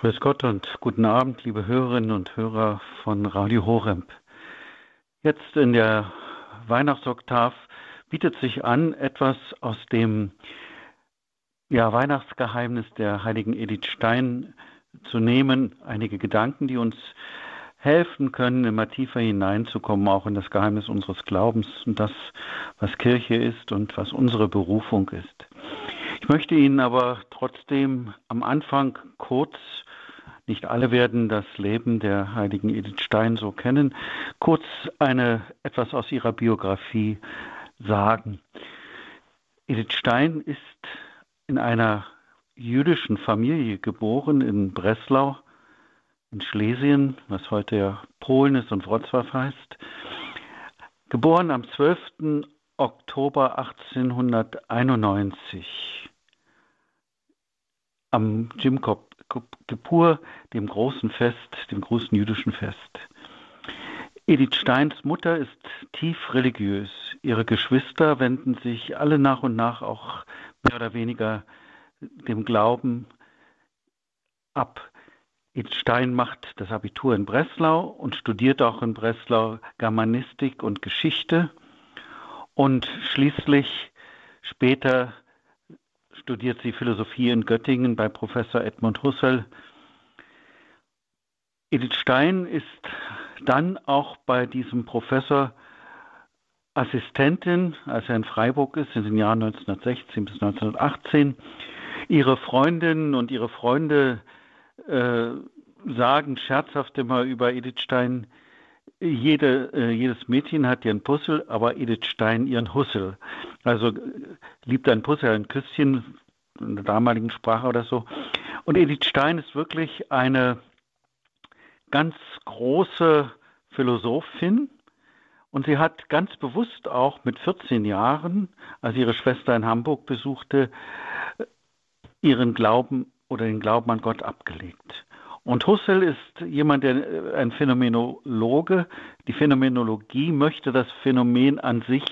Grüß Gott und guten Abend, liebe Hörerinnen und Hörer von Radio Horemp. Jetzt in der Weihnachtsoktav bietet sich an, etwas aus dem ja, Weihnachtsgeheimnis der heiligen Edith Stein zu nehmen, einige Gedanken, die uns helfen können, immer tiefer hineinzukommen, auch in das Geheimnis unseres Glaubens und das, was Kirche ist und was unsere Berufung ist. Möchte Ihnen aber trotzdem am Anfang kurz nicht alle werden das Leben der heiligen Edith Stein so kennen. Kurz eine, etwas aus ihrer Biografie sagen. Edith Stein ist in einer jüdischen Familie geboren in Breslau in Schlesien, was heute ja Polen ist und Wrocław heißt. Geboren am 12. Oktober 1891 am Jim Kippur, dem großen Fest, dem großen jüdischen Fest. Edith Steins Mutter ist tief religiös. Ihre Geschwister wenden sich alle nach und nach auch mehr oder weniger dem Glauben ab. Edith Stein macht das Abitur in Breslau und studiert auch in Breslau Germanistik und Geschichte und schließlich später studiert sie Philosophie in Göttingen bei Professor Edmund Husserl. Edith Stein ist dann auch bei diesem Professor Assistentin, als er in Freiburg ist, in den Jahren 1916 bis 1918. Ihre Freundinnen und ihre Freunde äh, sagen scherzhaft immer über Edith Stein, jede, äh, jedes Mädchen hat ihren Puzzle, aber Edith Stein ihren Hussel. Also äh, liebt ein Puzzle, ein Küsschen in der damaligen Sprache oder so. Und Edith Stein ist wirklich eine ganz große Philosophin. Und sie hat ganz bewusst auch mit 14 Jahren, als ihre Schwester in Hamburg besuchte, ihren Glauben oder den Glauben an Gott abgelegt. Und Husserl ist jemand, der ein Phänomenologe. Die Phänomenologie möchte das Phänomen an sich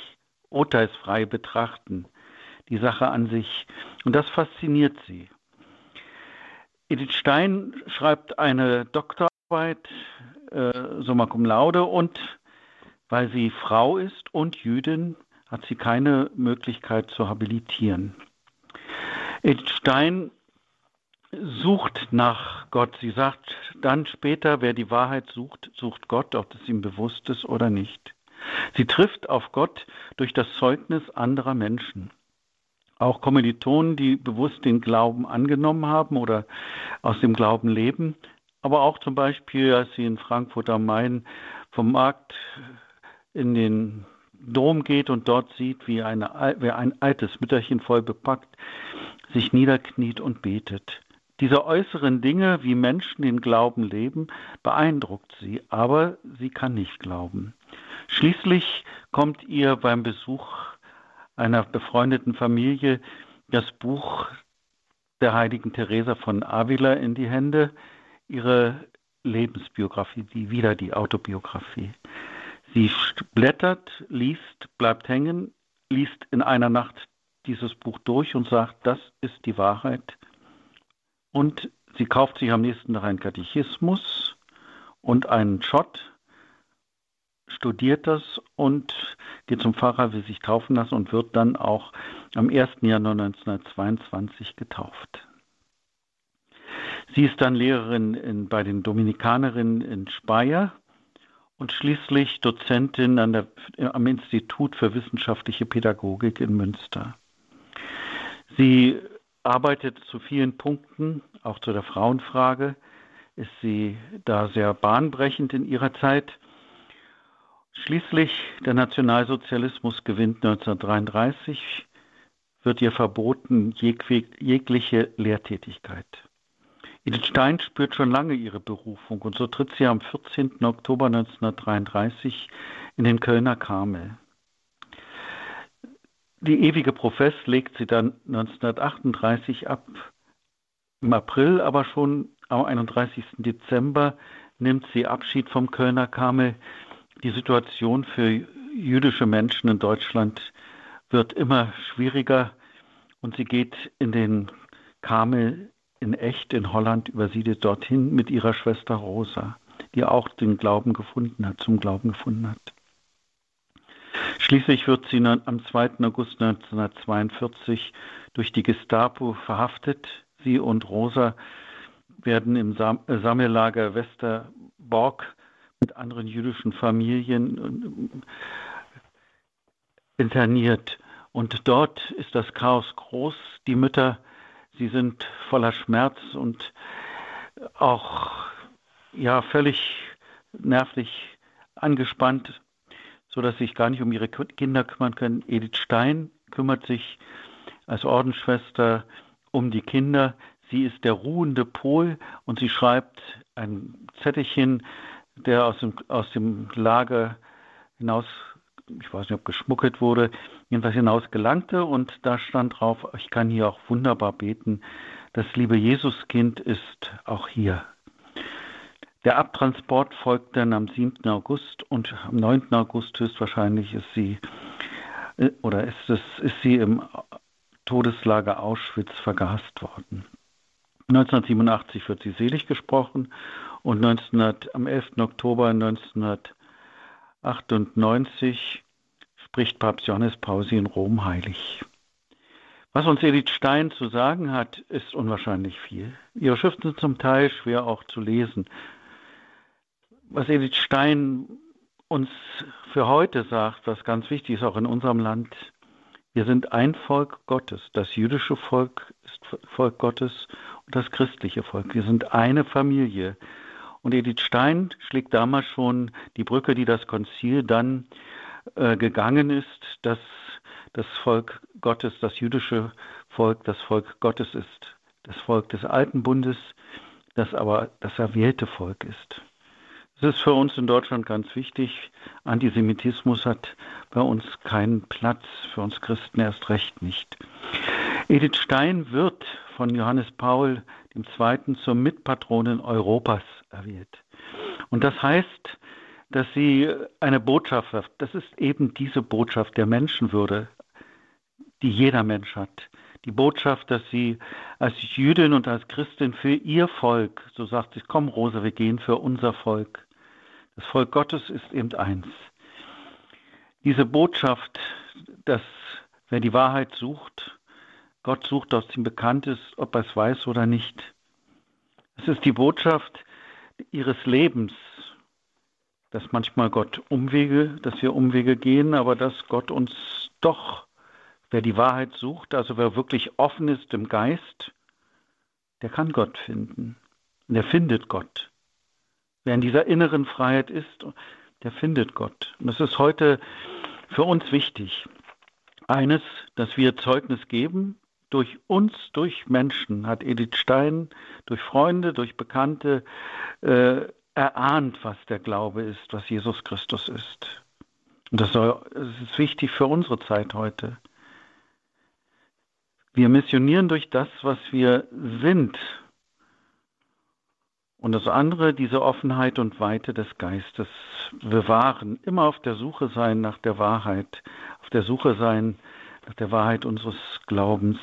urteilsfrei betrachten, die Sache an sich. Und das fasziniert sie. Edith Stein schreibt eine Doktorarbeit, äh, summa cum laude, und weil sie Frau ist und Jüdin, hat sie keine Möglichkeit zu habilitieren. Edith Stein sucht nach Gott. Sie sagt dann später, wer die Wahrheit sucht, sucht Gott, ob das ihm bewusst ist oder nicht. Sie trifft auf Gott durch das Zeugnis anderer Menschen. Auch Kommilitonen, die bewusst den Glauben angenommen haben oder aus dem Glauben leben, aber auch zum Beispiel, als sie in Frankfurt am Main vom Markt in den Dom geht und dort sieht, wie, eine, wie ein altes Mütterchen voll bepackt sich niederkniet und betet. Diese äußeren Dinge, wie Menschen den Glauben leben, beeindruckt sie, aber sie kann nicht glauben. Schließlich kommt ihr beim Besuch einer befreundeten Familie das Buch der heiligen Teresa von Avila in die Hände, ihre Lebensbiografie, die wieder die Autobiografie. Sie blättert, liest, bleibt hängen, liest in einer Nacht dieses Buch durch und sagt, das ist die Wahrheit, und sie kauft sich am nächsten Tag einen Katechismus und einen Schott, studiert das und geht zum Pfarrer, will sich taufen lassen und wird dann auch am 1. Januar 1922 getauft. Sie ist dann Lehrerin in, bei den Dominikanerinnen in Speyer und schließlich Dozentin der, am Institut für wissenschaftliche Pädagogik in Münster. Sie arbeitet zu vielen Punkten, auch zu der Frauenfrage, ist sie da sehr bahnbrechend in ihrer Zeit. Schließlich der Nationalsozialismus gewinnt 1933, wird ihr verboten jegliche Lehrtätigkeit. Edith Stein spürt schon lange ihre Berufung und so tritt sie am 14. Oktober 1933 in den Kölner Karmel. Die ewige Profess legt sie dann 1938 ab. Im April, aber schon am 31. Dezember nimmt sie Abschied vom Kölner Karmel. Die Situation für jüdische Menschen in Deutschland wird immer schwieriger und sie geht in den Karmel in echt in Holland übersiedelt dorthin mit ihrer Schwester Rosa, die auch den Glauben gefunden hat, zum Glauben gefunden hat. Schließlich wird sie am 2. August 1942 durch die Gestapo verhaftet. Sie und Rosa werden im äh, Sammellager Westerbork mit anderen jüdischen Familien äh, interniert. Und dort ist das Chaos groß. Die Mütter, sie sind voller Schmerz und auch ja völlig nervlich angespannt, so dass sie sich gar nicht um ihre Kinder kümmern können. Edith Stein kümmert sich als Ordensschwester um die Kinder. Sie ist der ruhende Pol und sie schreibt ein Zettelchen, der aus dem, aus dem Lager hinaus, ich weiß nicht, ob geschmuggelt wurde, jedenfalls hinaus gelangte und da stand drauf, ich kann hier auch wunderbar beten, das liebe Jesuskind ist auch hier. Der Abtransport folgt dann am 7. August und am 9. August höchstwahrscheinlich ist sie äh, oder ist es ist sie im Todeslager Auschwitz vergast worden. 1987 wird sie selig gesprochen und 1900, am 11. Oktober 1998 spricht Papst Johannes Paul sie in Rom heilig. Was uns Edith Stein zu sagen hat, ist unwahrscheinlich viel. Ihre Schriften sind zum Teil schwer auch zu lesen. Was Edith Stein uns für heute sagt, was ganz wichtig ist, auch in unserem Land, wir sind ein Volk Gottes. Das jüdische Volk ist Volk Gottes und das christliche Volk. Wir sind eine Familie. Und Edith Stein schlägt damals schon die Brücke, die das Konzil dann äh, gegangen ist, dass das Volk Gottes, das jüdische Volk, das Volk Gottes ist, das Volk des Alten Bundes, das aber das erwählte Volk ist. Es ist für uns in Deutschland ganz wichtig. Antisemitismus hat bei uns keinen Platz, für uns Christen erst recht nicht. Edith Stein wird von Johannes Paul II. zur Mitpatronin Europas erwählt. Und das heißt, dass sie eine Botschaft hat. Das ist eben diese Botschaft der Menschenwürde, die jeder Mensch hat. Die Botschaft, dass sie als Jüdin und als Christin für ihr Volk, so sagt sie, komm Rose, wir gehen für unser Volk, das Volk Gottes ist eben eins. Diese Botschaft, dass wer die Wahrheit sucht, Gott sucht, dass ihm bekannt ist, ob er es weiß oder nicht. Es ist die Botschaft ihres Lebens, dass manchmal Gott Umwege, dass wir Umwege gehen, aber dass Gott uns doch, wer die Wahrheit sucht, also wer wirklich offen ist im Geist, der kann Gott finden. Und er findet Gott. Wer in dieser inneren Freiheit ist, der findet Gott. Und es ist heute für uns wichtig. Eines, dass wir Zeugnis geben, durch uns, durch Menschen, hat Edith Stein, durch Freunde, durch Bekannte äh, erahnt, was der Glaube ist, was Jesus Christus ist. Und das, soll, das ist wichtig für unsere Zeit heute. Wir missionieren durch das, was wir sind, und das andere, diese Offenheit und Weite des Geistes bewahren, immer auf der Suche sein nach der Wahrheit, auf der Suche sein nach der Wahrheit unseres Glaubens,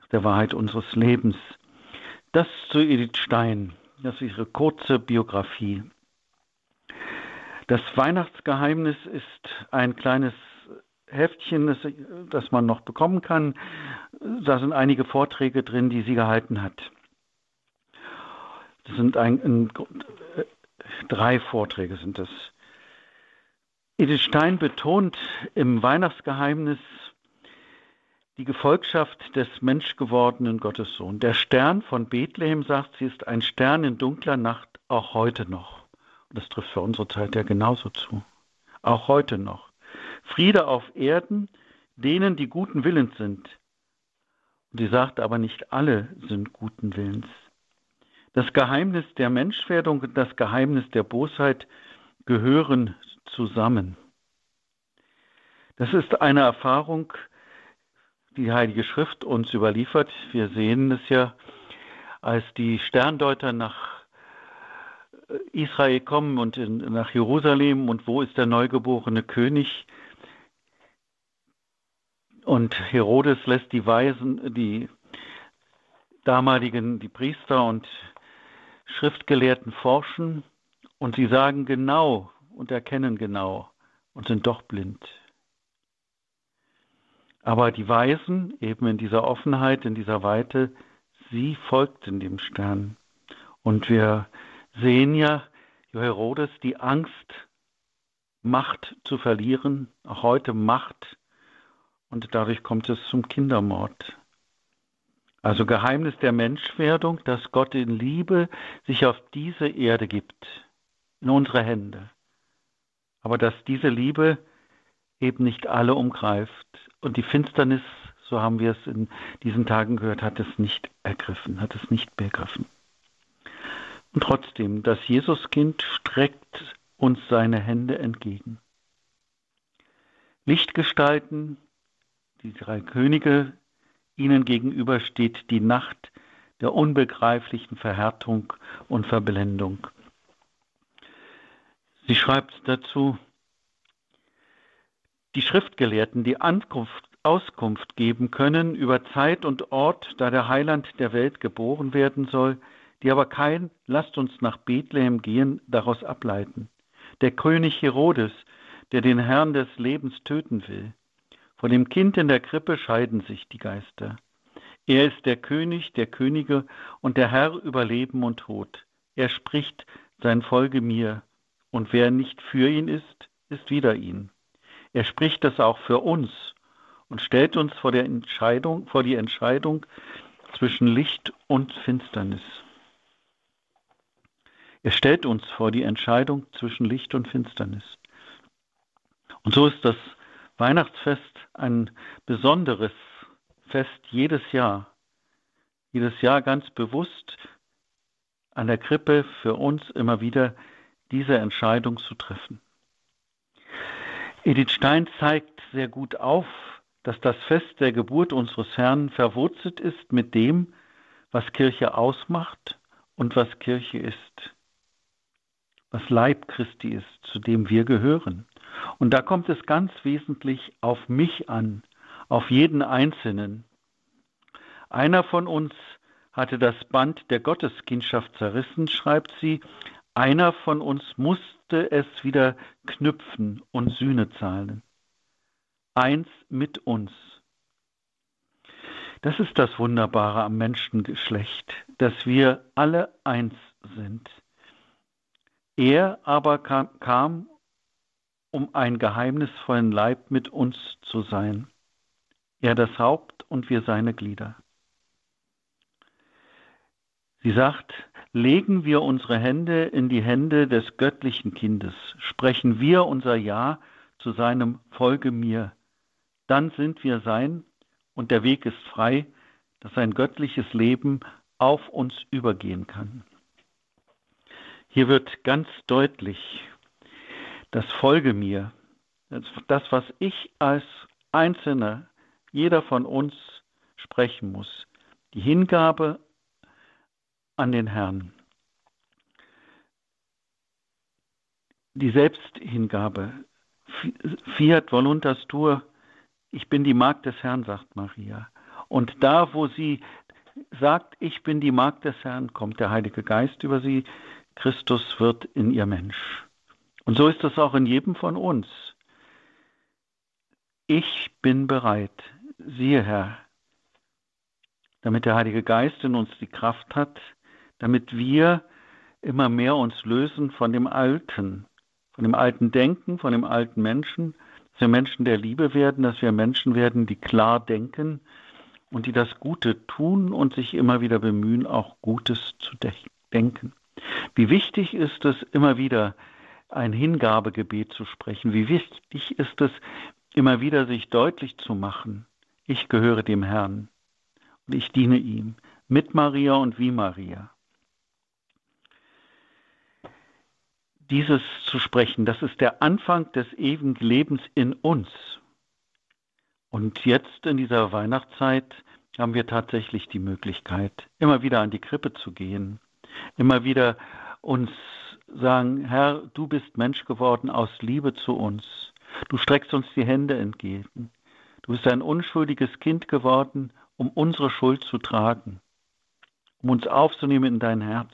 nach der Wahrheit unseres Lebens. Das zu Edith Stein, das ist ihre kurze Biografie. Das Weihnachtsgeheimnis ist ein kleines Heftchen, das, das man noch bekommen kann. Da sind einige Vorträge drin, die sie gehalten hat. Das sind ein, ein, drei Vorträge sind das. Edith Stein betont im Weihnachtsgeheimnis die Gefolgschaft des menschgewordenen Gottessohn. Der Stern von Bethlehem, sagt sie, ist ein Stern in dunkler Nacht, auch heute noch. Und das trifft für unsere Zeit ja genauso zu. Auch heute noch. Friede auf Erden, denen, die guten Willens sind. Und sie sagt aber, nicht alle sind guten Willens. Das Geheimnis der Menschwerdung und das Geheimnis der Bosheit gehören zusammen. Das ist eine Erfahrung, die Heilige Schrift uns überliefert. Wir sehen es ja, als die Sterndeuter nach Israel kommen und in, nach Jerusalem und wo ist der neugeborene König? Und Herodes lässt die Weisen, die damaligen, die Priester und Schriftgelehrten forschen und sie sagen genau und erkennen genau und sind doch blind. Aber die Weisen, eben in dieser Offenheit, in dieser Weite, sie folgten dem Stern. Und wir sehen ja, Herodes, die Angst, Macht zu verlieren, auch heute Macht, und dadurch kommt es zum Kindermord. Also Geheimnis der Menschwerdung, dass Gott in Liebe sich auf diese Erde gibt, in unsere Hände. Aber dass diese Liebe eben nicht alle umgreift. Und die Finsternis, so haben wir es in diesen Tagen gehört, hat es nicht ergriffen, hat es nicht begriffen. Und trotzdem, das Jesuskind streckt uns seine Hände entgegen. Lichtgestalten, die drei Könige, ihnen gegenüber steht die Nacht der unbegreiflichen Verhärtung und Verblendung. Sie schreibt dazu, die Schriftgelehrten, die Ankunft, Auskunft geben können über Zeit und Ort, da der Heiland der Welt geboren werden soll, die aber kein Lasst uns nach Bethlehem gehen daraus ableiten. Der König Herodes, der den Herrn des Lebens töten will. Von dem Kind in der Krippe scheiden sich die Geister. Er ist der König der Könige und der Herr über Leben und Tod. Er spricht, sein Folge mir, und wer nicht für ihn ist, ist wider ihn. Er spricht das auch für uns und stellt uns vor der Entscheidung, vor die Entscheidung zwischen Licht und Finsternis. Er stellt uns vor die Entscheidung zwischen Licht und Finsternis. Und so ist das Weihnachtsfest ein besonderes Fest jedes Jahr. Jedes Jahr ganz bewusst an der Krippe für uns immer wieder diese Entscheidung zu treffen. Edith Stein zeigt sehr gut auf, dass das Fest der Geburt unseres Herrn verwurzelt ist mit dem, was Kirche ausmacht und was Kirche ist, was Leib Christi ist, zu dem wir gehören. Und da kommt es ganz wesentlich auf mich an, auf jeden Einzelnen. Einer von uns hatte das Band der Gotteskindschaft zerrissen, schreibt sie, einer von uns musste es wieder knüpfen und Sühne zahlen. Eins mit uns. Das ist das Wunderbare am Menschengeschlecht, dass wir alle eins sind. Er aber kam, kam um einen geheimnisvollen Leib mit uns zu sein. Er das Haupt und wir seine Glieder. Sie sagt, legen wir unsere Hände in die Hände des göttlichen Kindes, sprechen wir unser Ja zu seinem Folge mir, dann sind wir sein und der Weg ist frei, dass ein göttliches Leben auf uns übergehen kann. Hier wird ganz deutlich, das Folge mir, das, was ich als Einzelner, jeder von uns sprechen muss, die Hingabe an den Herrn. Die Selbsthingabe, fiat voluntas tua, ich bin die Magd des Herrn, sagt Maria. Und da, wo sie sagt, ich bin die Magd des Herrn, kommt der Heilige Geist über sie, Christus wird in ihr Mensch. Und so ist es auch in jedem von uns. Ich bin bereit, siehe Herr, damit der Heilige Geist in uns die Kraft hat, damit wir immer mehr uns lösen von dem Alten, von dem alten Denken, von dem alten Menschen, dass wir Menschen der Liebe werden, dass wir Menschen werden, die klar denken und die das Gute tun und sich immer wieder bemühen, auch Gutes zu denken. Wie wichtig ist es, immer wieder ein Hingabegebet zu sprechen? Wie wichtig ist es, immer wieder sich deutlich zu machen, ich gehöre dem Herrn und ich diene ihm, mit Maria und wie Maria. Dieses zu sprechen, das ist der Anfang des ewigen Lebens in uns. Und jetzt in dieser Weihnachtszeit haben wir tatsächlich die Möglichkeit, immer wieder an die Krippe zu gehen, immer wieder uns sagen, Herr, du bist Mensch geworden aus Liebe zu uns. Du streckst uns die Hände entgegen. Du bist ein unschuldiges Kind geworden, um unsere Schuld zu tragen. um uns aufzunehmen in dein Herz.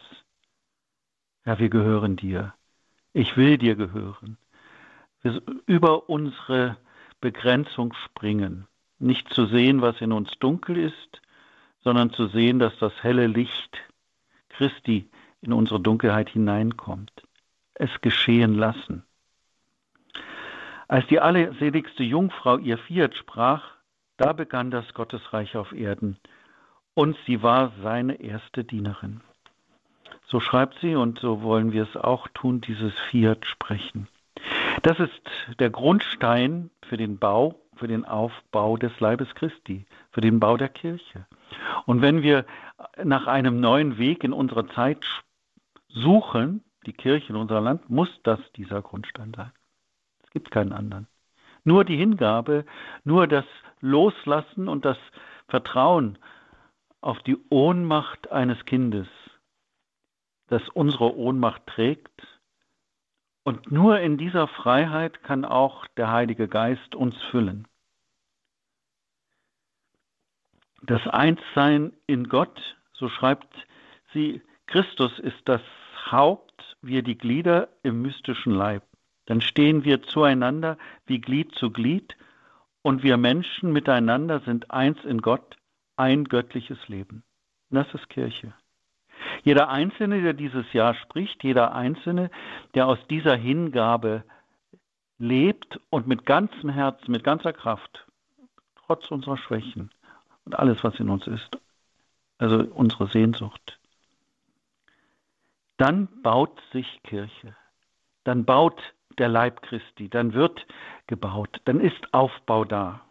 Ja, wir gehören dir. Ich will dir gehören. Wir über unsere Begrenzung springen, nicht zu sehen, was in uns dunkel ist, sondern zu sehen, dass das helle Licht Christi in unsere Dunkelheit hineinkommt. Es geschehen lassen. Als die allerseligste Jungfrau ihr Fiat sprach, da begann das Gottesreich auf Erden und sie war seine erste Dienerin. So schreibt sie und so wollen wir es auch tun, dieses Fiat sprechen. Das ist der Grundstein für den Bau, für den Aufbau des Leibes Christi, für den Bau der Kirche. Und wenn wir nach einem neuen Weg in unserer Zeit suchen, die Kirche in unser Land, muss das dieser Grundstein sein. Es gibt keinen anderen. Nur die Hingabe, nur das Loslassen und das Vertrauen auf die Ohnmacht eines Kindes, das unsere Ohnmacht trägt. Und nur in dieser Freiheit kann auch der Heilige Geist uns füllen. Das Einssein in Gott, so schreibt sie, Christus ist das Haupt, wir die Glieder im mystischen Leib. Dann stehen wir zueinander wie Glied zu Glied und wir Menschen miteinander sind eins in Gott, ein göttliches Leben. Das ist Kirche. Jeder Einzelne, der dieses Jahr spricht, jeder Einzelne, der aus dieser Hingabe lebt und mit ganzem Herzen, mit ganzer Kraft, trotz unserer Schwächen, und alles, was in uns ist. Also unsere Sehnsucht. Dann baut sich Kirche. Dann baut der Leib Christi. Dann wird gebaut. Dann ist Aufbau da.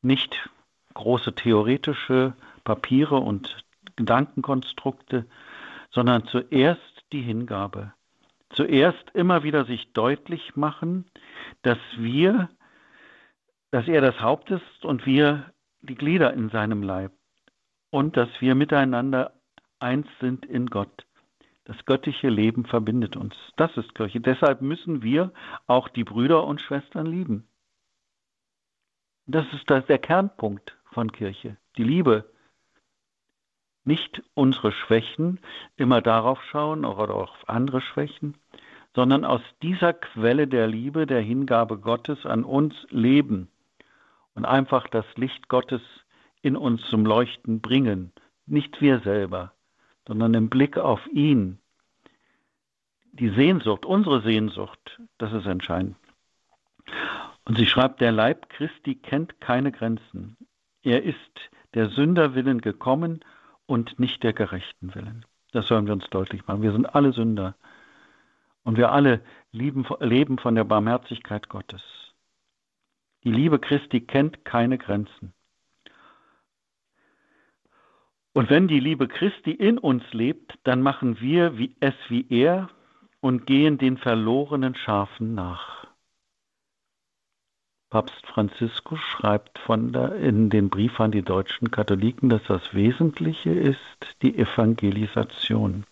Nicht große theoretische Papiere und Gedankenkonstrukte, sondern zuerst die Hingabe. Zuerst immer wieder sich deutlich machen, dass wir dass er das Haupt ist und wir die Glieder in seinem Leib und dass wir miteinander eins sind in Gott. Das göttliche Leben verbindet uns. Das ist Kirche. Deshalb müssen wir auch die Brüder und Schwestern lieben. Das ist der Kernpunkt von Kirche, die Liebe. Nicht unsere Schwächen immer darauf schauen oder auf andere Schwächen, sondern aus dieser Quelle der Liebe, der Hingabe Gottes an uns leben und einfach das Licht Gottes in uns zum Leuchten bringen. Nicht wir selber, sondern im Blick auf ihn. Die Sehnsucht, unsere Sehnsucht, das ist entscheidend. Und sie schreibt, der Leib Christi kennt keine Grenzen. Er ist der Sünder willen gekommen und nicht der Gerechten willen. Das sollen wir uns deutlich machen. Wir sind alle Sünder. Und wir alle lieben, leben von der Barmherzigkeit Gottes. Die Liebe Christi kennt keine Grenzen. Und wenn die Liebe Christi in uns lebt, dann machen wir es wie er und gehen den verlorenen Schafen nach. Papst Franziskus schreibt von der, in den Brief an die deutschen Katholiken, dass das Wesentliche ist die Evangelisation.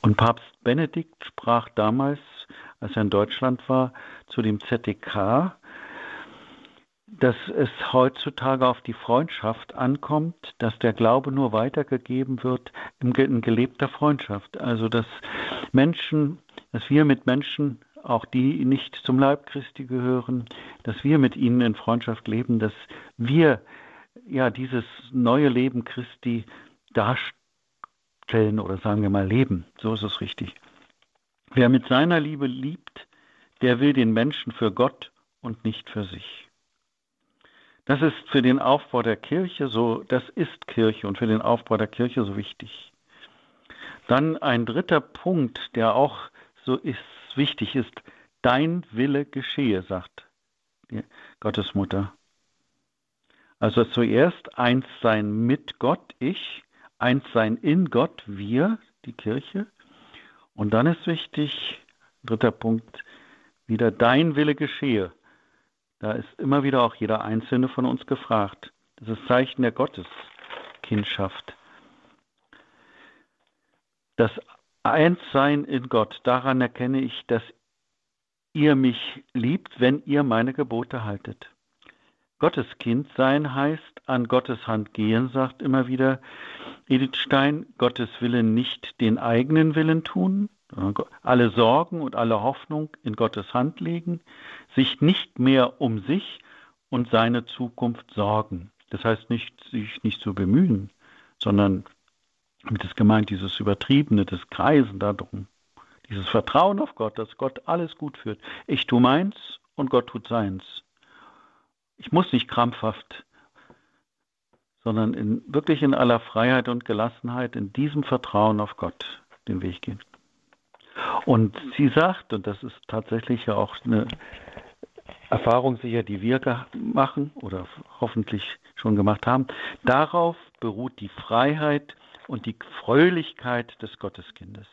Und Papst Benedikt sprach damals, als er in Deutschland war, zu dem ZDK, dass es heutzutage auf die Freundschaft ankommt, dass der Glaube nur weitergegeben wird in gelebter Freundschaft. Also dass Menschen, dass wir mit Menschen, auch die nicht zum Leib Christi gehören, dass wir mit ihnen in Freundschaft leben, dass wir ja dieses neue Leben Christi darstellen oder sagen wir mal leben. So ist es richtig. Wer mit seiner Liebe liebt, der will den Menschen für Gott und nicht für sich. Das ist für den Aufbau der Kirche so, das ist Kirche und für den Aufbau der Kirche so wichtig. Dann ein dritter Punkt, der auch so ist, wichtig ist, dein Wille geschehe, sagt die Gottesmutter. Also zuerst eins sein mit Gott, ich, eins sein in Gott, wir, die Kirche. Und dann ist wichtig, dritter Punkt, wieder dein Wille geschehe. Da ist immer wieder auch jeder Einzelne von uns gefragt. Das ist Zeichen der Gotteskindschaft. Das Einssein in Gott, daran erkenne ich, dass ihr mich liebt, wenn ihr meine Gebote haltet. Gotteskind sein heißt an Gottes Hand gehen, sagt immer wieder Edith Stein, Gottes Willen nicht den eigenen Willen tun, alle Sorgen und alle Hoffnung in Gottes Hand legen, sich nicht mehr um sich und seine Zukunft sorgen. Das heißt nicht, sich nicht zu bemühen, sondern mit ist gemeint dieses Übertriebene, das Kreisen darum, dieses Vertrauen auf Gott, dass Gott alles gut führt. Ich tue meins und Gott tut seins. Ich muss nicht krampfhaft, sondern in, wirklich in aller Freiheit und Gelassenheit, in diesem Vertrauen auf Gott den Weg gehen. Und sie sagt, und das ist tatsächlich ja auch eine Erfahrung sicher, die wir machen oder hoffentlich schon gemacht haben, darauf beruht die Freiheit und die Fröhlichkeit des Gotteskindes.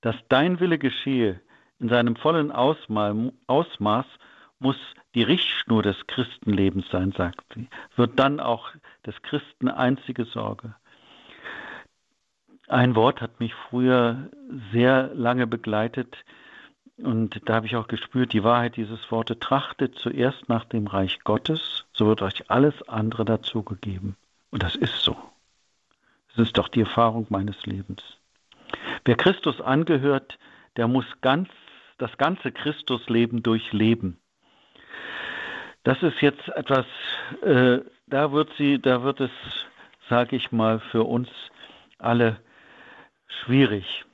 Dass dein Wille geschehe in seinem vollen Ausmaß muss die Richtschnur des Christenlebens sein, sagt sie, wird dann auch des Christen einzige Sorge. Ein Wort hat mich früher sehr lange begleitet und da habe ich auch gespürt, die Wahrheit dieses Wortes, trachtet zuerst nach dem Reich Gottes, so wird euch alles andere dazugegeben. Und das ist so. Das ist doch die Erfahrung meines Lebens. Wer Christus angehört, der muss ganz, das ganze Christusleben durchleben. Das ist jetzt etwas, äh, da wird sie, da wird es, sage ich mal, für uns alle schwierig.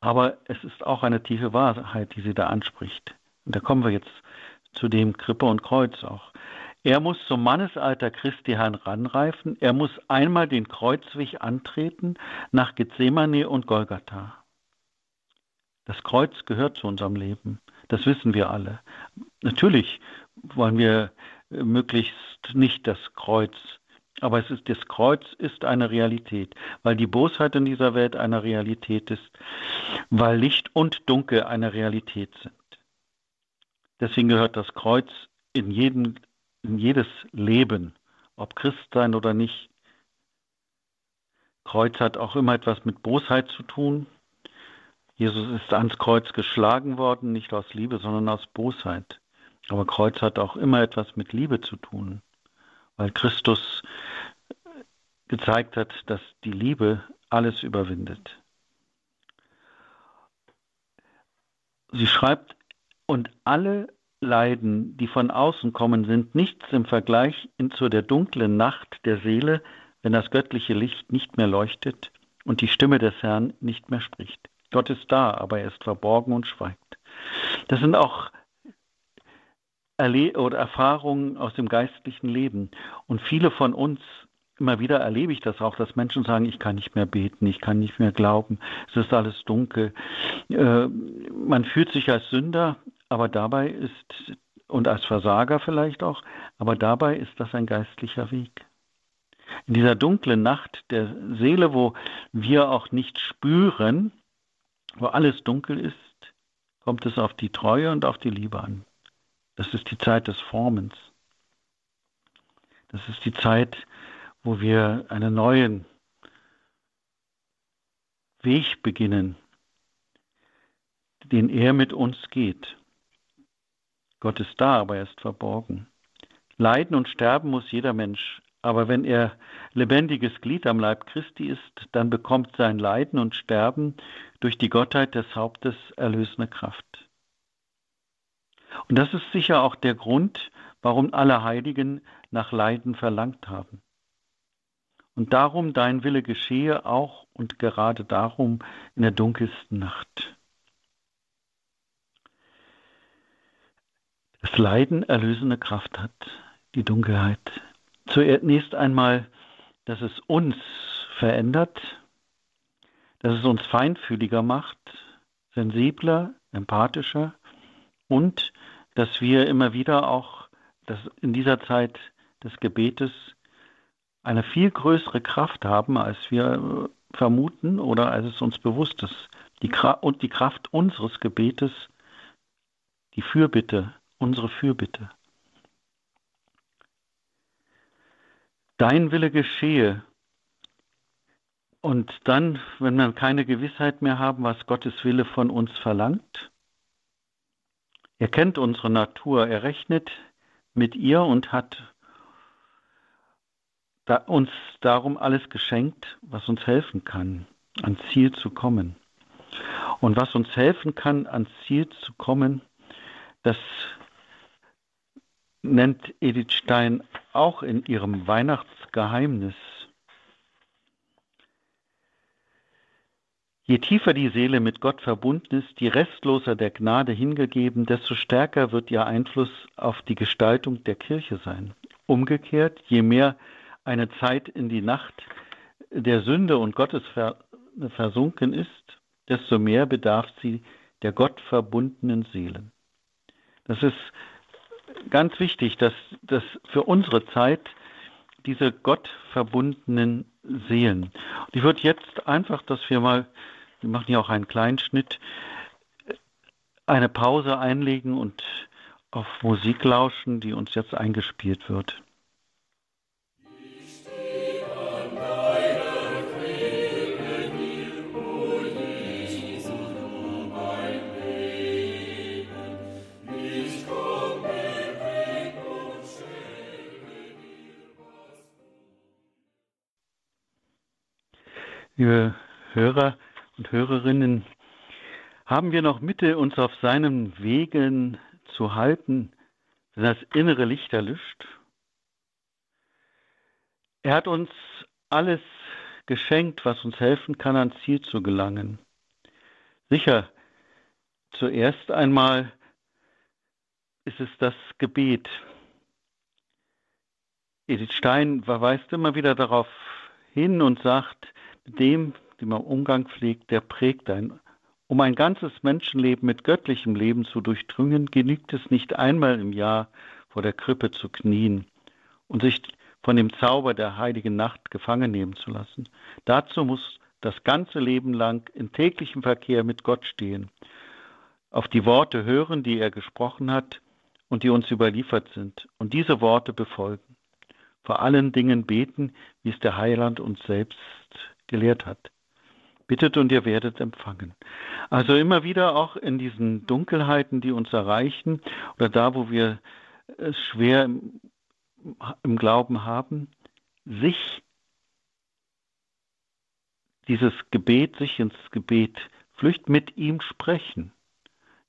Aber es ist auch eine tiefe Wahrheit, die sie da anspricht. Und da kommen wir jetzt zu dem Krippe und Kreuz auch. Er muss zum Mannesalter Christi heranreifen. Er muss einmal den Kreuzweg antreten nach Gethsemane und Golgatha. Das Kreuz gehört zu unserem Leben. Das wissen wir alle. Natürlich wollen wir möglichst nicht das Kreuz, aber es ist, das Kreuz ist eine Realität, weil die Bosheit in dieser Welt eine Realität ist, weil Licht und Dunkel eine Realität sind. Deswegen gehört das Kreuz in jeden in jedes Leben, ob Christ sein oder nicht. Kreuz hat auch immer etwas mit Bosheit zu tun. Jesus ist ans Kreuz geschlagen worden, nicht aus Liebe, sondern aus Bosheit. Aber Kreuz hat auch immer etwas mit Liebe zu tun, weil Christus gezeigt hat, dass die Liebe alles überwindet. Sie schreibt, und alle Leiden, die von außen kommen, sind nichts im Vergleich zu der dunklen Nacht der Seele, wenn das göttliche Licht nicht mehr leuchtet und die Stimme des Herrn nicht mehr spricht. Gott ist da, aber er ist verborgen und schweigt. Das sind auch Erle oder Erfahrungen aus dem geistlichen Leben. Und viele von uns, immer wieder erlebe ich das auch, dass Menschen sagen, ich kann nicht mehr beten, ich kann nicht mehr glauben, es ist alles dunkel. Äh, man fühlt sich als Sünder, aber dabei ist, und als Versager vielleicht auch, aber dabei ist das ein geistlicher Weg. In dieser dunklen Nacht der Seele, wo wir auch nicht spüren, wo alles dunkel ist, kommt es auf die Treue und auf die Liebe an. Das ist die Zeit des Formens. Das ist die Zeit, wo wir einen neuen Weg beginnen, den er mit uns geht. Gott ist da, aber er ist verborgen. Leiden und sterben muss jeder Mensch, aber wenn er lebendiges Glied am Leib Christi ist, dann bekommt sein Leiden und Sterben durch die Gottheit des Hauptes erlösende Kraft. Und das ist sicher auch der Grund, warum alle Heiligen nach Leiden verlangt haben. Und darum dein Wille geschehe auch und gerade darum in der dunkelsten Nacht. Das Leiden erlösende Kraft hat, die Dunkelheit. Zunächst einmal, dass es uns verändert, dass es uns feinfühliger macht, sensibler, empathischer und dass wir immer wieder auch dass in dieser Zeit des Gebetes eine viel größere Kraft haben, als wir vermuten oder als es uns bewusst ist. Die und die Kraft unseres Gebetes, die Fürbitte, unsere Fürbitte. Dein Wille geschehe. Und dann, wenn wir keine Gewissheit mehr haben, was Gottes Wille von uns verlangt, er kennt unsere Natur, er rechnet mit ihr und hat uns darum alles geschenkt, was uns helfen kann, ans Ziel zu kommen. Und was uns helfen kann, ans Ziel zu kommen, das nennt Edith Stein auch in ihrem Weihnachtsgeheimnis. Je tiefer die Seele mit Gott verbunden ist, je restloser der Gnade hingegeben, desto stärker wird ihr Einfluss auf die Gestaltung der Kirche sein. Umgekehrt, je mehr eine Zeit in die Nacht der Sünde und Gottes versunken ist, desto mehr bedarf sie der gottverbundenen Seelen. Das ist ganz wichtig, dass, dass für unsere Zeit diese gottverbundenen Seelen. Und ich würde jetzt einfach, dass wir mal, wir machen ja auch einen kleinen Schnitt, eine Pause einlegen und auf Musik lauschen, die uns jetzt eingespielt wird. Liebe Hörer und Hörerinnen, haben wir noch Mitte, uns auf seinen Wegen zu halten, wenn das innere Licht erlischt? Er hat uns alles geschenkt, was uns helfen kann, ans Ziel zu gelangen. Sicher, zuerst einmal ist es das Gebet. Edith Stein verweist immer wieder darauf hin und sagt, dem, den man Umgang pflegt, der prägt ein. Um ein ganzes Menschenleben mit göttlichem Leben zu durchdringen, genügt es nicht einmal im Jahr vor der Krippe zu knien und sich von dem Zauber der heiligen Nacht gefangen nehmen zu lassen. Dazu muss das ganze Leben lang in täglichem Verkehr mit Gott stehen, auf die Worte hören, die er gesprochen hat und die uns überliefert sind, und diese Worte befolgen. Vor allen Dingen beten, wie es der Heiland uns selbst gelehrt hat. Bittet und ihr werdet empfangen. Also immer wieder auch in diesen Dunkelheiten, die uns erreichen oder da, wo wir es schwer im, im Glauben haben, sich dieses Gebet, sich ins Gebet flüchten, mit ihm sprechen,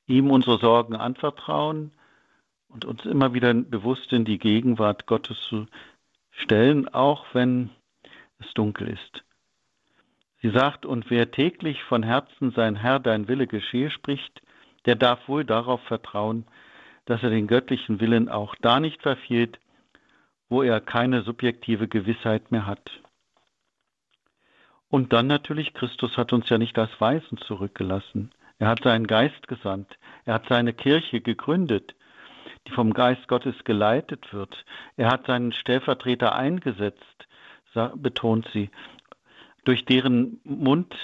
ihm unsere Sorgen anvertrauen und uns immer wieder bewusst in die Gegenwart Gottes zu stellen, auch wenn es dunkel ist. Sie sagt, und wer täglich von Herzen sein Herr, dein Wille geschehe spricht, der darf wohl darauf vertrauen, dass er den göttlichen Willen auch da nicht verfehlt, wo er keine subjektive Gewissheit mehr hat. Und dann natürlich, Christus hat uns ja nicht als Weisen zurückgelassen. Er hat seinen Geist gesandt. Er hat seine Kirche gegründet, die vom Geist Gottes geleitet wird. Er hat seinen Stellvertreter eingesetzt, betont sie durch deren Mund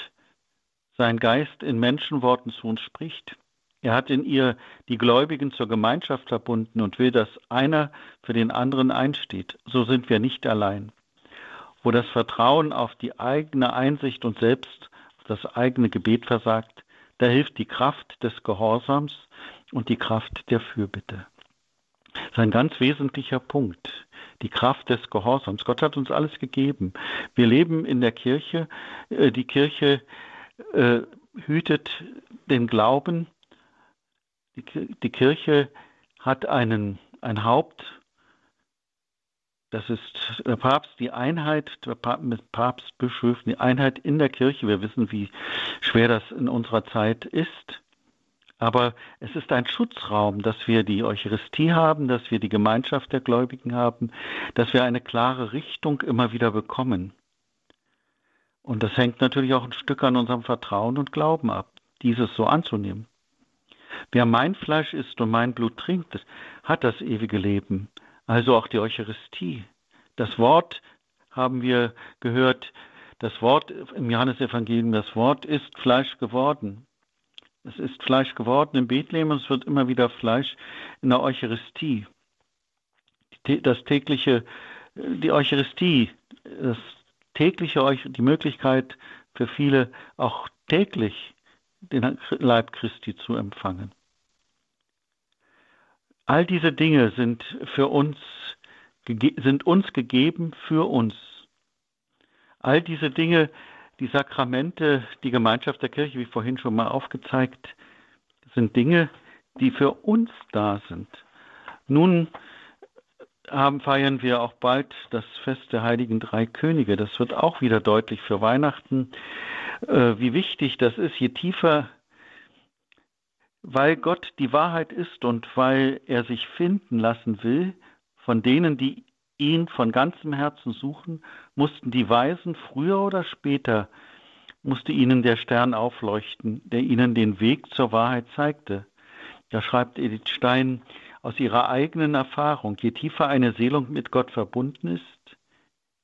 sein Geist in Menschenworten zu uns spricht. Er hat in ihr die Gläubigen zur Gemeinschaft verbunden und will, dass einer für den anderen einsteht. So sind wir nicht allein. Wo das Vertrauen auf die eigene Einsicht und selbst das eigene Gebet versagt, da hilft die Kraft des Gehorsams und die Kraft der Fürbitte. Das ist ein ganz wesentlicher Punkt die Kraft des Gehorsams. Gott hat uns alles gegeben. Wir leben in der Kirche. Äh, die Kirche äh, hütet den Glauben. Die, Kirche hat einen, ein Haupt. Das ist der Papst, die Einheit der Papst, mit Papstbischöfen, die Einheit in der Kirche. Wir wissen, wie schwer das in unserer Zeit ist. Aber es ist ein Schutzraum, dass wir die Eucharistie haben, dass wir die Gemeinschaft der Gläubigen haben, dass wir eine klare Richtung immer wieder bekommen. Und das hängt natürlich auch ein Stück an unserem Vertrauen und Glauben ab, dieses so anzunehmen. Wer mein Fleisch isst und mein Blut trinkt, hat das ewige Leben, also auch die Eucharistie. Das Wort haben wir gehört, das Wort im Johannesevangelium, das Wort ist Fleisch geworden. Es ist Fleisch geworden in Bethlehem und es wird immer wieder Fleisch in der Eucharistie. Das tägliche, die Eucharistie, das tägliche, die Möglichkeit für viele auch täglich den Leib Christi zu empfangen. All diese Dinge sind für uns, sind uns gegeben für uns. All diese Dinge, die Sakramente, die Gemeinschaft der Kirche, wie vorhin schon mal aufgezeigt, sind Dinge, die für uns da sind. Nun haben, feiern wir auch bald das Fest der heiligen drei Könige. Das wird auch wieder deutlich für Weihnachten, äh, wie wichtig das ist, je tiefer, weil Gott die Wahrheit ist und weil er sich finden lassen will von denen, die ihn von ganzem Herzen suchen, mussten die Weisen früher oder später, musste ihnen der Stern aufleuchten, der ihnen den Weg zur Wahrheit zeigte. Da schreibt Edith Stein, aus ihrer eigenen Erfahrung, je tiefer eine Seelung mit Gott verbunden ist,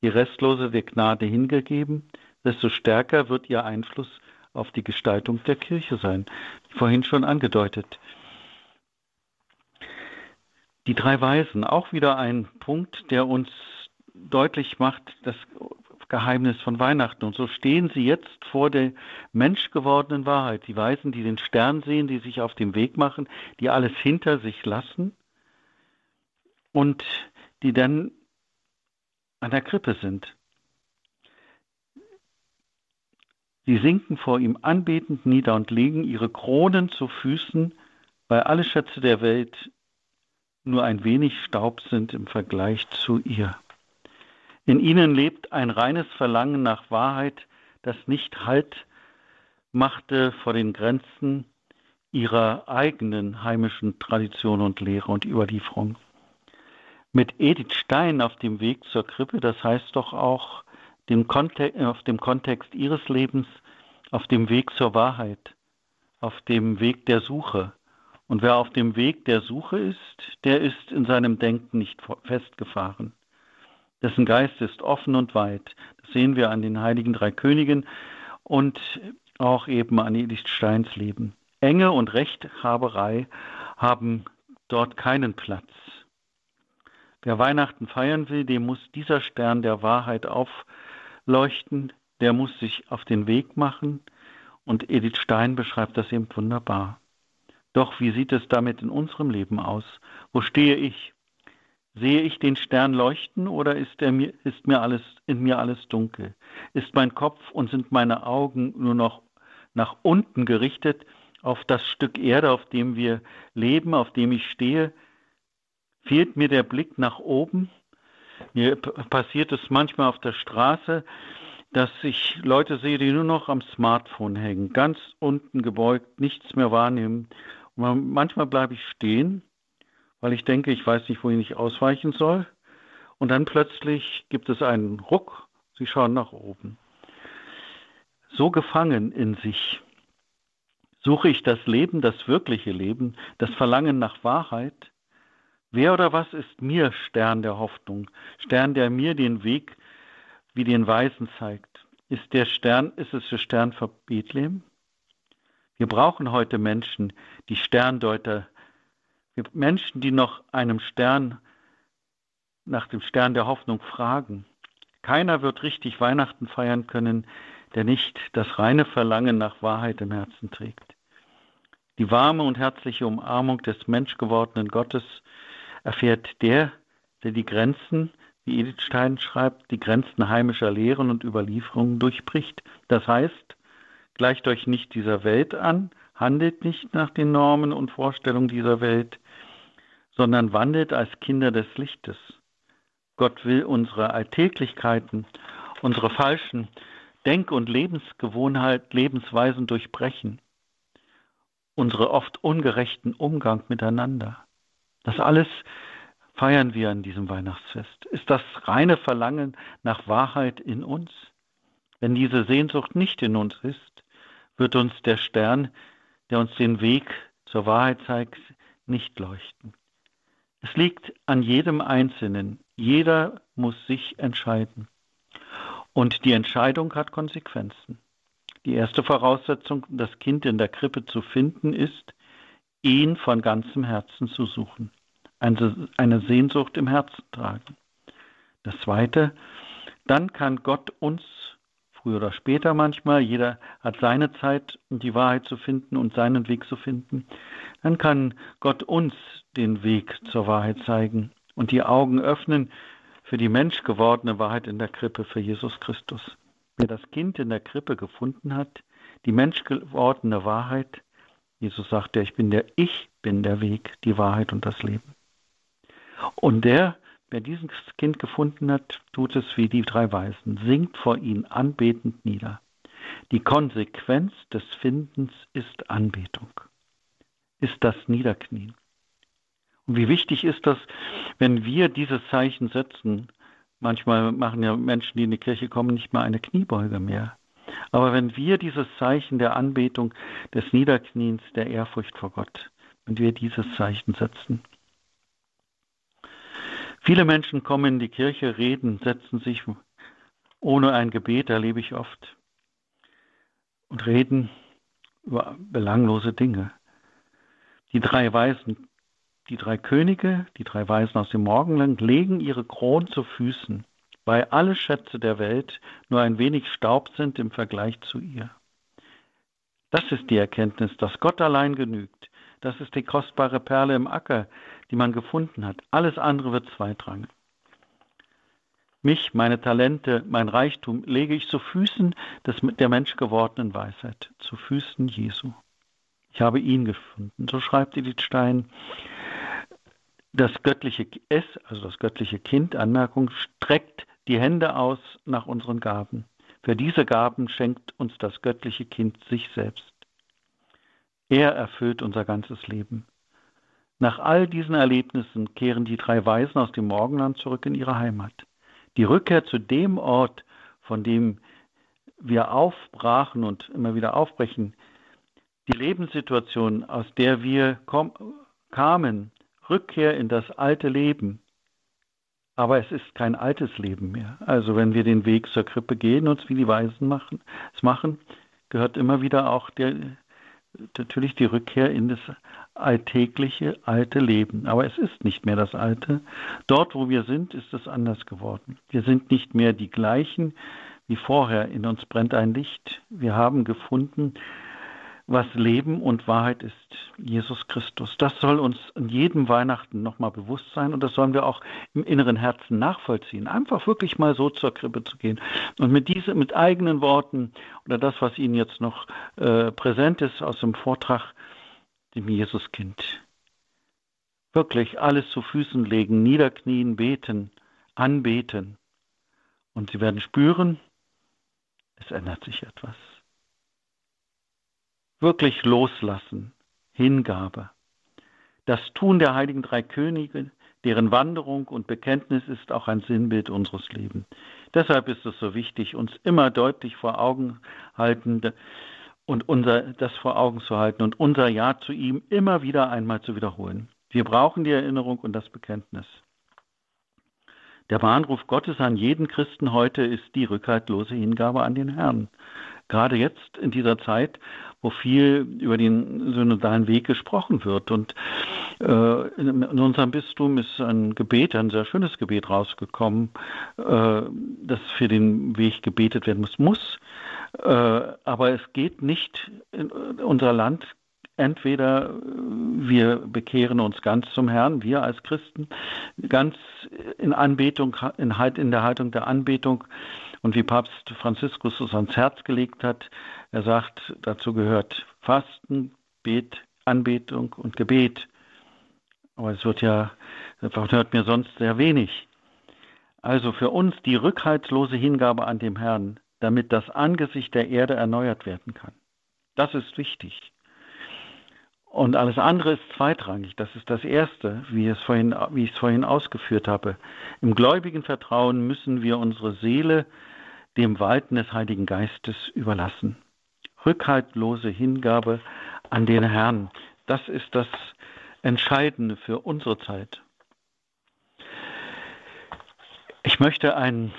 je restloser der Gnade hingegeben, desto stärker wird ihr Einfluss auf die Gestaltung der Kirche sein. Vorhin schon angedeutet. Die drei Weisen, auch wieder ein Punkt, der uns deutlich macht, das Geheimnis von Weihnachten. Und so stehen sie jetzt vor der menschgewordenen Wahrheit. Die Weisen, die den Stern sehen, die sich auf dem Weg machen, die alles hinter sich lassen und die dann an der Krippe sind. Sie sinken vor ihm anbetend nieder und legen ihre Kronen zu Füßen, weil alle Schätze der Welt nur ein wenig Staub sind im Vergleich zu ihr. In ihnen lebt ein reines Verlangen nach Wahrheit, das nicht Halt machte vor den Grenzen ihrer eigenen heimischen Tradition und Lehre und Überlieferung. Mit Edith Stein auf dem Weg zur Krippe, das heißt doch auch dem auf dem Kontext ihres Lebens, auf dem Weg zur Wahrheit, auf dem Weg der Suche. Und wer auf dem Weg der Suche ist, der ist in seinem Denken nicht festgefahren. Dessen Geist ist offen und weit. Das sehen wir an den heiligen drei Königen und auch eben an Edith Steins Leben. Enge und Rechthaberei haben dort keinen Platz. Wer Weihnachten feiern will, dem muss dieser Stern der Wahrheit aufleuchten, der muss sich auf den Weg machen und Edith Stein beschreibt das eben wunderbar. Doch wie sieht es damit in unserem Leben aus? Wo stehe ich? Sehe ich den Stern leuchten oder ist, mir, ist mir alles, in mir alles dunkel? Ist mein Kopf und sind meine Augen nur noch nach unten gerichtet auf das Stück Erde, auf dem wir leben, auf dem ich stehe? Fehlt mir der Blick nach oben? Mir passiert es manchmal auf der Straße, dass ich Leute sehe, die nur noch am Smartphone hängen, ganz unten gebeugt, nichts mehr wahrnehmen. Manchmal bleibe ich stehen weil ich denke, ich weiß nicht, wohin ich ausweichen soll. Und dann plötzlich gibt es einen Ruck, sie schauen nach oben. So gefangen in sich suche ich das Leben, das wirkliche Leben, das Verlangen nach Wahrheit. Wer oder was ist mir Stern der Hoffnung, Stern, der mir den Weg wie den Weisen zeigt? Ist der Stern, ist es der Stern für Bethlehem? Wir brauchen heute Menschen, die Sterndeuter Menschen, die noch einem Stern, nach dem Stern der Hoffnung fragen. Keiner wird richtig Weihnachten feiern können, der nicht das reine Verlangen nach Wahrheit im Herzen trägt. Die warme und herzliche Umarmung des menschgewordenen Gottes erfährt der, der die Grenzen, wie Edith Stein schreibt, die Grenzen heimischer Lehren und Überlieferungen durchbricht. Das heißt, gleicht euch nicht dieser Welt an, handelt nicht nach den Normen und Vorstellungen dieser Welt, sondern wandelt als Kinder des Lichtes. Gott will unsere Alltäglichkeiten, unsere falschen Denk- und Lebensgewohnheit, Lebensweisen durchbrechen, unsere oft ungerechten Umgang miteinander. Das alles feiern wir an diesem Weihnachtsfest. Ist das reine Verlangen nach Wahrheit in uns? Wenn diese Sehnsucht nicht in uns ist, wird uns der Stern, der uns den Weg zur Wahrheit zeigt, nicht leuchten. Es liegt an jedem Einzelnen. Jeder muss sich entscheiden. Und die Entscheidung hat Konsequenzen. Die erste Voraussetzung, das Kind in der Krippe zu finden, ist, ihn von ganzem Herzen zu suchen, eine Sehnsucht im Herzen tragen. Das zweite, dann kann Gott uns früher oder später manchmal, jeder hat seine Zeit, um die Wahrheit zu finden und seinen Weg zu finden, dann kann Gott uns den Weg zur Wahrheit zeigen und die Augen öffnen für die menschgewordene Wahrheit in der Krippe für Jesus Christus. Wer das Kind in der Krippe gefunden hat, die menschgewordene Wahrheit, Jesus sagt ich bin der, ich bin der Weg, die Wahrheit und das Leben. Und der, wer dieses Kind gefunden hat, tut es wie die drei Weisen, singt vor ihm anbetend nieder. Die Konsequenz des Findens ist Anbetung, ist das Niederknien. Und wie wichtig ist das, wenn wir dieses Zeichen setzen? Manchmal machen ja Menschen, die in die Kirche kommen, nicht mal eine Kniebeuge mehr. Aber wenn wir dieses Zeichen der Anbetung, des Niederkniens, der Ehrfurcht vor Gott, wenn wir dieses Zeichen setzen, Viele Menschen kommen in die Kirche, reden, setzen sich ohne ein Gebet, erlebe ich oft, und reden über belanglose Dinge. Die drei Weisen, die drei Könige, die drei Weisen aus dem Morgenland legen ihre Kronen zu Füßen, weil alle Schätze der Welt nur ein wenig Staub sind im Vergleich zu ihr. Das ist die Erkenntnis, dass Gott allein genügt. Das ist die kostbare Perle im Acker, die man gefunden hat. Alles andere wird zweitrangig. Mich, meine Talente, mein Reichtum lege ich zu Füßen des, der menschgewordenen Weisheit, zu Füßen Jesu. Ich habe ihn gefunden. So schreibt Edith Stein. Das göttliche S, also das göttliche Kind, Anmerkung, streckt die Hände aus nach unseren Gaben. Für diese Gaben schenkt uns das göttliche Kind sich selbst. Er erfüllt unser ganzes Leben. Nach all diesen Erlebnissen kehren die drei Weisen aus dem Morgenland zurück in ihre Heimat. Die Rückkehr zu dem Ort, von dem wir aufbrachen und immer wieder aufbrechen, die Lebenssituation, aus der wir kamen, Rückkehr in das alte Leben. Aber es ist kein altes Leben mehr. Also wenn wir den Weg zur Krippe gehen, uns wie die Weisen machen, es machen, gehört immer wieder auch der, natürlich die Rückkehr in das alltägliche alte Leben. Aber es ist nicht mehr das alte. Dort, wo wir sind, ist es anders geworden. Wir sind nicht mehr die gleichen wie vorher. In uns brennt ein Licht. Wir haben gefunden, was Leben und Wahrheit ist, Jesus Christus. Das soll uns in jedem Weihnachten nochmal bewusst sein und das sollen wir auch im inneren Herzen nachvollziehen. Einfach wirklich mal so zur Krippe zu gehen und mit diese, mit eigenen Worten oder das, was Ihnen jetzt noch äh, präsent ist aus dem Vortrag, dem Jesuskind, wirklich alles zu Füßen legen, niederknien, beten, anbeten und Sie werden spüren, es ändert sich etwas wirklich loslassen, Hingabe. Das Tun der heiligen drei Könige, deren Wanderung und Bekenntnis ist auch ein Sinnbild unseres Lebens. Deshalb ist es so wichtig, uns immer deutlich vor Augen halten und unser, das vor Augen zu halten und unser Ja zu ihm immer wieder einmal zu wiederholen. Wir brauchen die Erinnerung und das Bekenntnis. Der Warnruf Gottes an jeden Christen heute ist die rückhaltlose Hingabe an den Herrn. Gerade jetzt in dieser Zeit, wo viel über den synodalen Weg gesprochen wird. Und äh, in, unserem Bistum ist ein Gebet, ein sehr schönes Gebet rausgekommen, äh, das für den Weg gebetet werden muss. Muss, aber es geht nicht, in unser Land entweder wir bekehren uns ganz zum Herrn, wir als Christen, ganz in Anbetung, in, in der Haltung der Anbetung und wie Papst Franziskus es ans Herz gelegt hat, er sagt, dazu gehört Fasten, Bet, Anbetung und Gebet. Aber es wird ja, davon hört mir sonst sehr wenig. Also für uns die rückhaltlose Hingabe an dem Herrn, damit das Angesicht der Erde erneuert werden kann. Das ist wichtig. Und alles andere ist zweitrangig. Das ist das Erste, wie, es vorhin, wie ich es vorhin ausgeführt habe. Im gläubigen Vertrauen müssen wir unsere Seele dem Walten des Heiligen Geistes überlassen. Rückhaltlose Hingabe an den Herrn, das ist das Entscheidende für unsere Zeit. Ich möchte ein,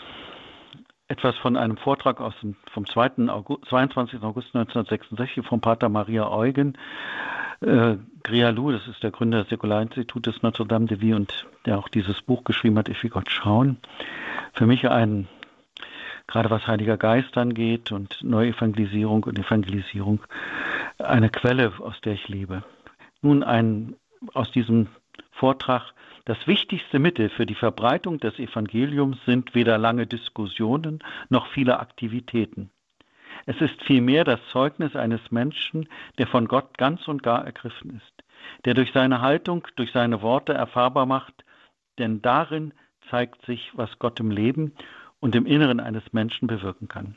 etwas von einem Vortrag aus dem, vom 2. August, 22. August 1966 von Pater Maria Eugen äh, Grialou, das ist der Gründer des Säkularinstitutes Notre Dame de Vie und der auch dieses Buch geschrieben hat, Ich will Gott schauen. Für mich ein gerade was Heiliger Geist angeht und Neuevangelisierung und Evangelisierung, eine Quelle, aus der ich lebe. Nun ein, aus diesem Vortrag, das wichtigste Mittel für die Verbreitung des Evangeliums sind weder lange Diskussionen noch viele Aktivitäten. Es ist vielmehr das Zeugnis eines Menschen, der von Gott ganz und gar ergriffen ist, der durch seine Haltung, durch seine Worte erfahrbar macht, denn darin zeigt sich, was Gott im Leben und im Inneren eines Menschen bewirken kann.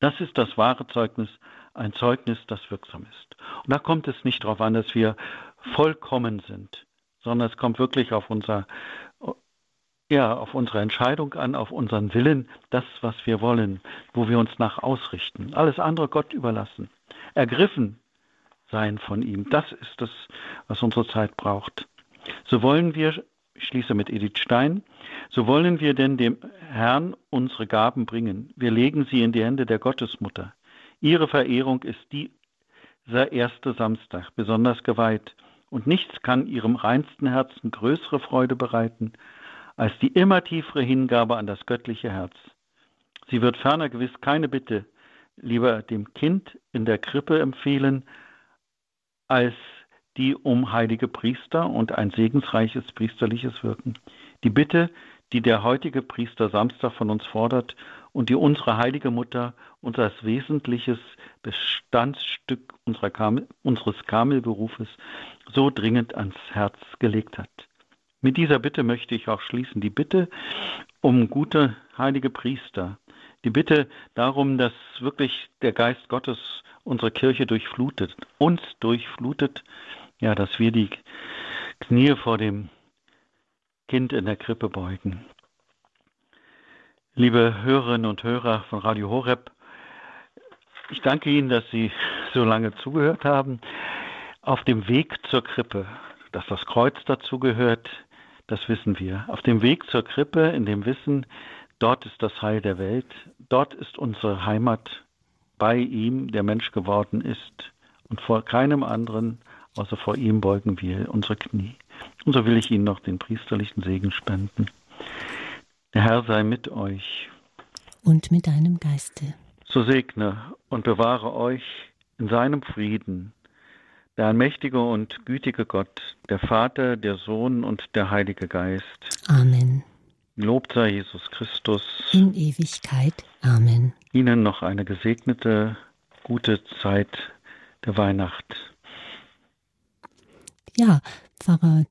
Das ist das wahre Zeugnis, ein Zeugnis, das wirksam ist. Und da kommt es nicht darauf an, dass wir vollkommen sind, sondern es kommt wirklich auf unser ja, auf unsere Entscheidung an, auf unseren Willen, das, was wir wollen, wo wir uns nach ausrichten. Alles andere Gott überlassen. Ergriffen sein von ihm. Das ist das, was unsere Zeit braucht. So wollen wir, ich schließe mit Edith Stein, so wollen wir denn dem Herrn unsere Gaben bringen. Wir legen sie in die Hände der Gottesmutter. Ihre Verehrung ist dieser erste Samstag besonders geweiht, und nichts kann ihrem reinsten Herzen größere Freude bereiten, als die immer tiefere Hingabe an das göttliche Herz. Sie wird ferner gewiss keine Bitte lieber dem Kind in der Krippe empfehlen, als die um heilige Priester und ein segensreiches priesterliches Wirken. Die Bitte, die der heutige Priester Samstag von uns fordert und die unsere heilige Mutter uns als wesentliches Bestandsstück unseres Kamelberufes so dringend ans Herz gelegt hat. Mit dieser Bitte möchte ich auch schließen. Die Bitte um gute heilige Priester. Die Bitte darum, dass wirklich der Geist Gottes unsere Kirche durchflutet, uns durchflutet, ja, dass wir die Knie vor dem Kind in der Krippe beugen. Liebe Hörerinnen und Hörer von Radio Horeb, ich danke Ihnen, dass Sie so lange zugehört haben. Auf dem Weg zur Krippe, dass das Kreuz dazu gehört, das wissen wir. Auf dem Weg zur Krippe, in dem Wissen, dort ist das Heil der Welt, dort ist unsere Heimat bei ihm, der Mensch geworden ist. Und vor keinem anderen, außer vor ihm, beugen wir unsere Knie. Und so will ich Ihnen noch den priesterlichen Segen spenden. Der Herr sei mit euch. Und mit deinem Geiste. So segne und bewahre euch in seinem Frieden der allmächtige und gütige Gott, der Vater, der Sohn und der Heilige Geist. Amen. Lobt sei Jesus Christus. In Ewigkeit. Amen. Ihnen noch eine gesegnete, gute Zeit der Weihnacht. Ja, Pfarrer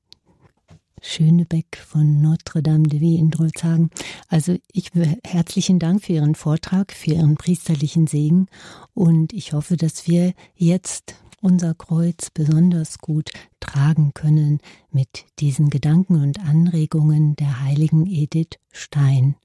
Schönebeck von Notre Dame de Vie in Drolshagen. Also ich herzlichen Dank für Ihren Vortrag, für Ihren priesterlichen Segen und ich hoffe, dass wir jetzt unser Kreuz besonders gut tragen können mit diesen Gedanken und Anregungen der heiligen Edith Stein.